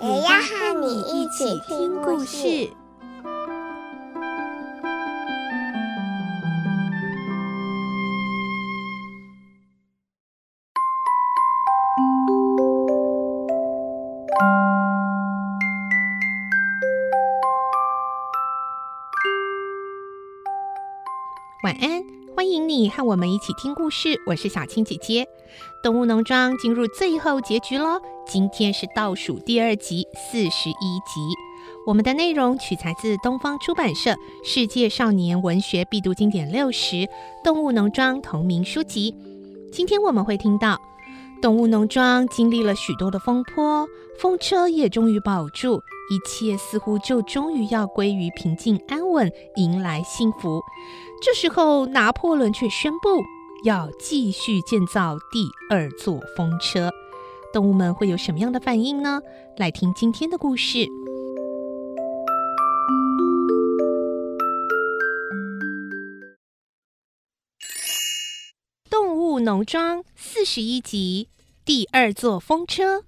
也要和你一起听故事。晚安，欢迎你和我们一起听故事。我是小青姐姐。动物农庄进入最后结局喽，今天是倒数第二集，四十一集。我们的内容取材自东方出版社《世界少年文学必读经典六十》动物农庄同名书籍。今天我们会听到，动物农庄经历了许多的风波，风车也终于保住。一切似乎就终于要归于平静安稳，迎来幸福。这时候，拿破仑却宣布要继续建造第二座风车。动物们会有什么样的反应呢？来听今天的故事，《动物农庄》四十一集：第二座风车。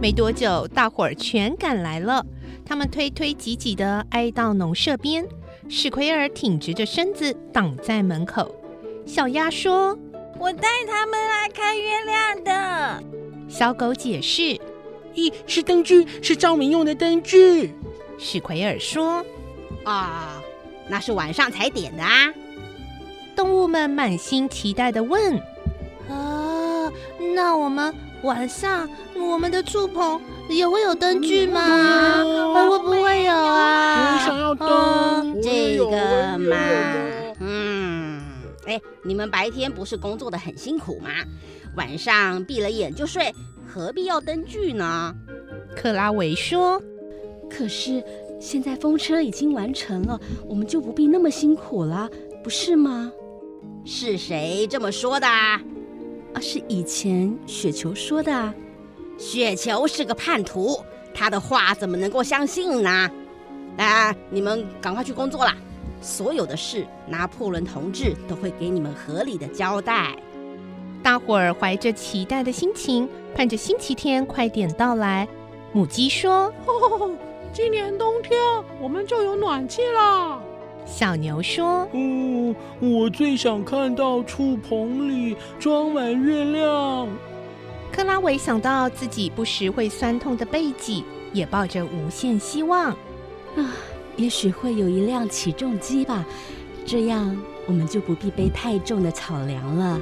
没多久，大伙儿全赶来了。他们推推挤挤的挨到农舍边。史奎尔挺直着身子挡在门口。小鸭说：“我带他们来看月亮的。”小狗解释：“咦，是灯具，是照明用的灯具。”史奎尔说：“啊，那是晚上才点的啊。”动物们满心期待地问：“啊，那我们？”晚上我们的触碰也会有灯具吗？会不会有啊？我想要灯，嗯、这个嘛，嗯，哎，你们白天不是工作的很辛苦吗？晚上闭了眼就睡，何必要灯具呢？克拉维说：“可是现在风车已经完成了，我们就不必那么辛苦了，不是吗？”是谁这么说的？啊，是以前雪球说的。雪球是个叛徒，他的话怎么能够相信呢？啊，你们赶快去工作啦！所有的事，拿破仑同志都会给你们合理的交代。大伙儿怀着期待的心情，盼着星期天快点到来。母鸡说：“哦，今年冬天我们就有暖气了。”小牛说：“哦，我最想看到触棚里装满月亮。”克拉维想到自己不时会酸痛的背脊，也抱着无限希望。啊，也许会有一辆起重机吧，这样我们就不必背太重的草粮了。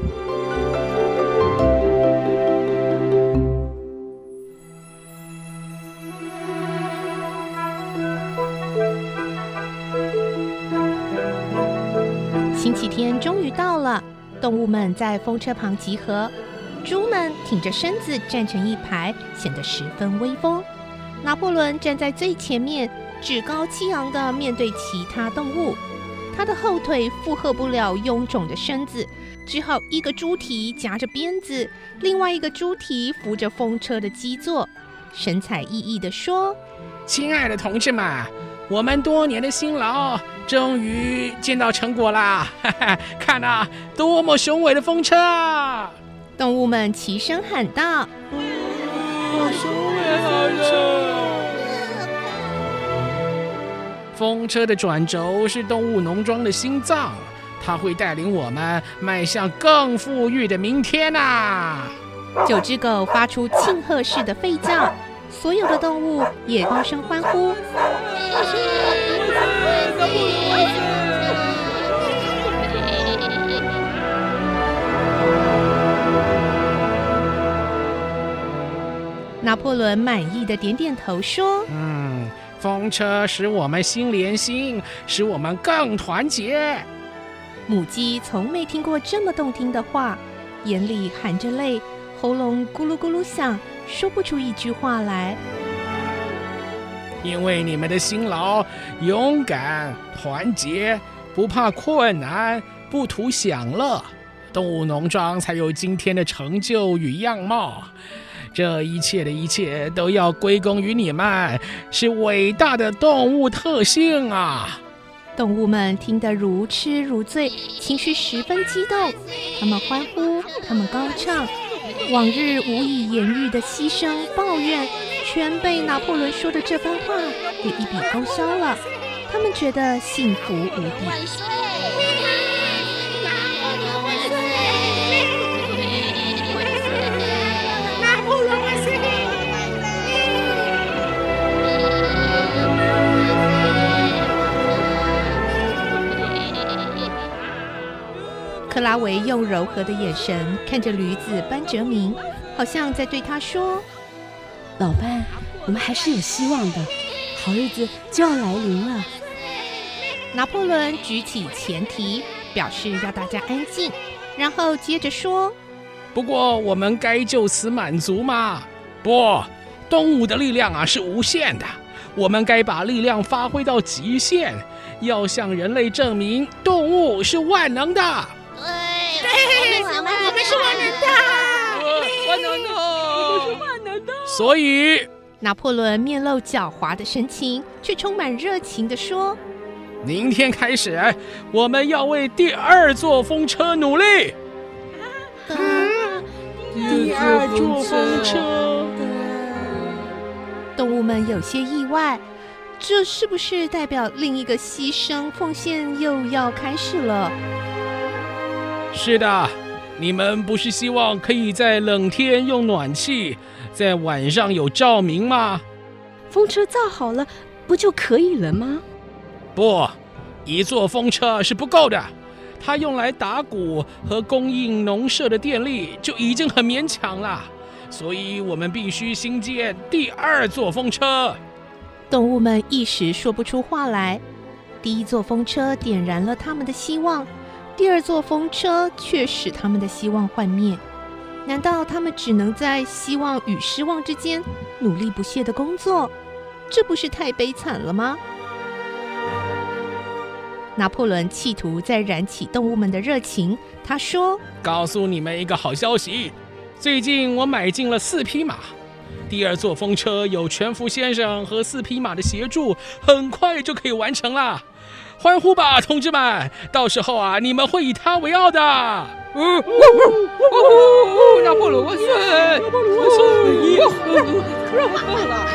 星期天终于到了，动物们在风车旁集合。猪们挺着身子站成一排，显得十分威风。拿破仑站在最前面，趾高气扬地面对其他动物。他的后腿负荷不了臃肿的身子，只好一个猪蹄夹着鞭子，另外一个猪蹄扶着风车的基座，神采奕奕地说：“亲爱的同志们。”我们多年的辛劳终于见到成果啦！哈哈，看啊，多么雄伟的风车啊！动物们齐声喊道：“好雄伟，好雄！”风车的转轴是动物农庄的心脏，它会带领我们迈向更富裕的明天呐！九只狗发出庆贺式的吠叫。所有的动物也高声欢呼。拿破仑满意的点点头说：“嗯，风车使我们心连心，使我们更团结。”母鸡从没听过这么动听的话，眼里含着泪，喉咙咕噜咕噜响，说不出一句话来。因为你们的辛劳、勇敢、团结，不怕困难，不图享乐，动物农庄才有今天的成就与样貌。这一切的一切都要归功于你们，是伟大的动物特性啊！动物们听得如痴如醉，情绪十分激动，他们欢呼，他们高唱，往日无以言喻的牺牲、抱怨，全被拿破仑说的这番话给一笔勾销了。他们觉得幸福无比。克拉维用柔和的眼神看着驴子班哲明，好像在对他说：“老班，我们还是有希望的，好日子就要来临了。”拿破仑举起前蹄，表示要大家安静，然后接着说：“不过我们该就此满足吗？不，动物的力量啊是无限的，我们该把力量发挥到极限，要向人类证明动物是万能的。”对，我们是万能的，万能的，我们是万能的。所以，拿破仑面露狡猾的神情，却充满热情地说：“明天开始，我们要为第二座风车努力。啊”第二座风车，动物们有些意外，这是不是代表另一个牺牲奉献又要开始了？是的，你们不是希望可以在冷天用暖气，在晚上有照明吗？风车造好了，不就可以了吗？不，一座风车是不够的，它用来打鼓和供应农舍的电力就已经很勉强了，所以我们必须新建第二座风车。动物们一时说不出话来。第一座风车点燃了他们的希望。第二座风车却使他们的希望幻灭。难道他们只能在希望与失望之间努力不懈的工作？这不是太悲惨了吗？拿破仑企图再燃起动物们的热情。他说：“告诉你们一个好消息，最近我买进了四匹马。第二座风车有全福先生和四匹马的协助，很快就可以完成了。”欢呼吧，同志们！到时候啊，你们会以他为傲的。哦哦哦哦！拿破仑万岁！拿破仑万岁！太棒了！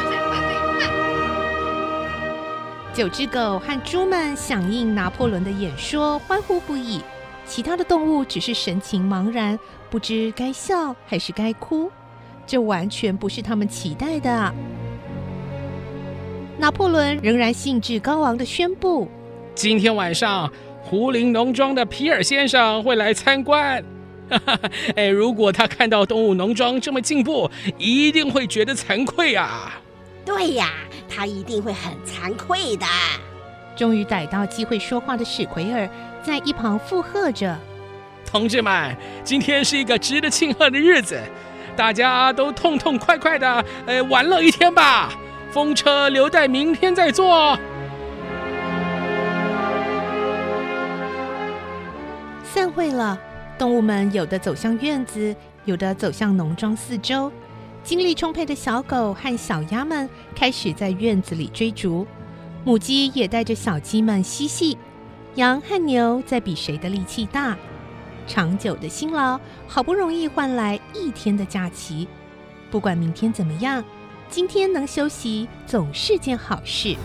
九只狗和猪们响应拿破仑的演说，欢呼不已。其他的动物只是神情茫然，不知该笑还是该哭。这完全不是他们期待的。拿破仑仍然兴致高昂的宣布。今天晚上，胡林农庄的皮尔先生会来参观。哎，如果他看到动物农庄这么进步，一定会觉得惭愧啊！对呀，他一定会很惭愧的。终于逮到机会说话的史奎尔在一旁附和着：“同志们，今天是一个值得庆贺的日子，大家都痛痛快快的，呃，玩乐一天吧。风车留待明天再做。”散会了，动物们有的走向院子，有的走向农庄四周。精力充沛的小狗和小鸭们开始在院子里追逐，母鸡也带着小鸡们嬉戏。羊和牛在比谁的力气大。长久的辛劳，好不容易换来一天的假期。不管明天怎么样，今天能休息总是件好事。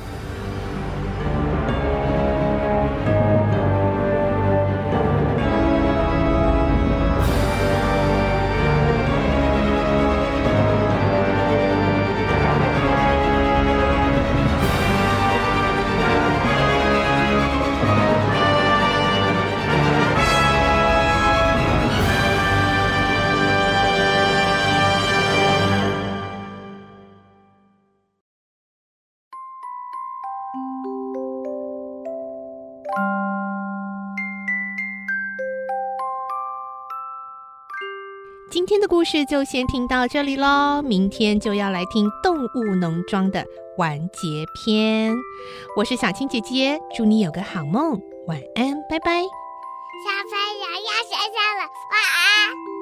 今天的故事就先听到这里喽，明天就要来听动物农庄的完结篇。我是小青姐姐，祝你有个好梦，晚安，拜拜。小朋友要睡觉了，晚安。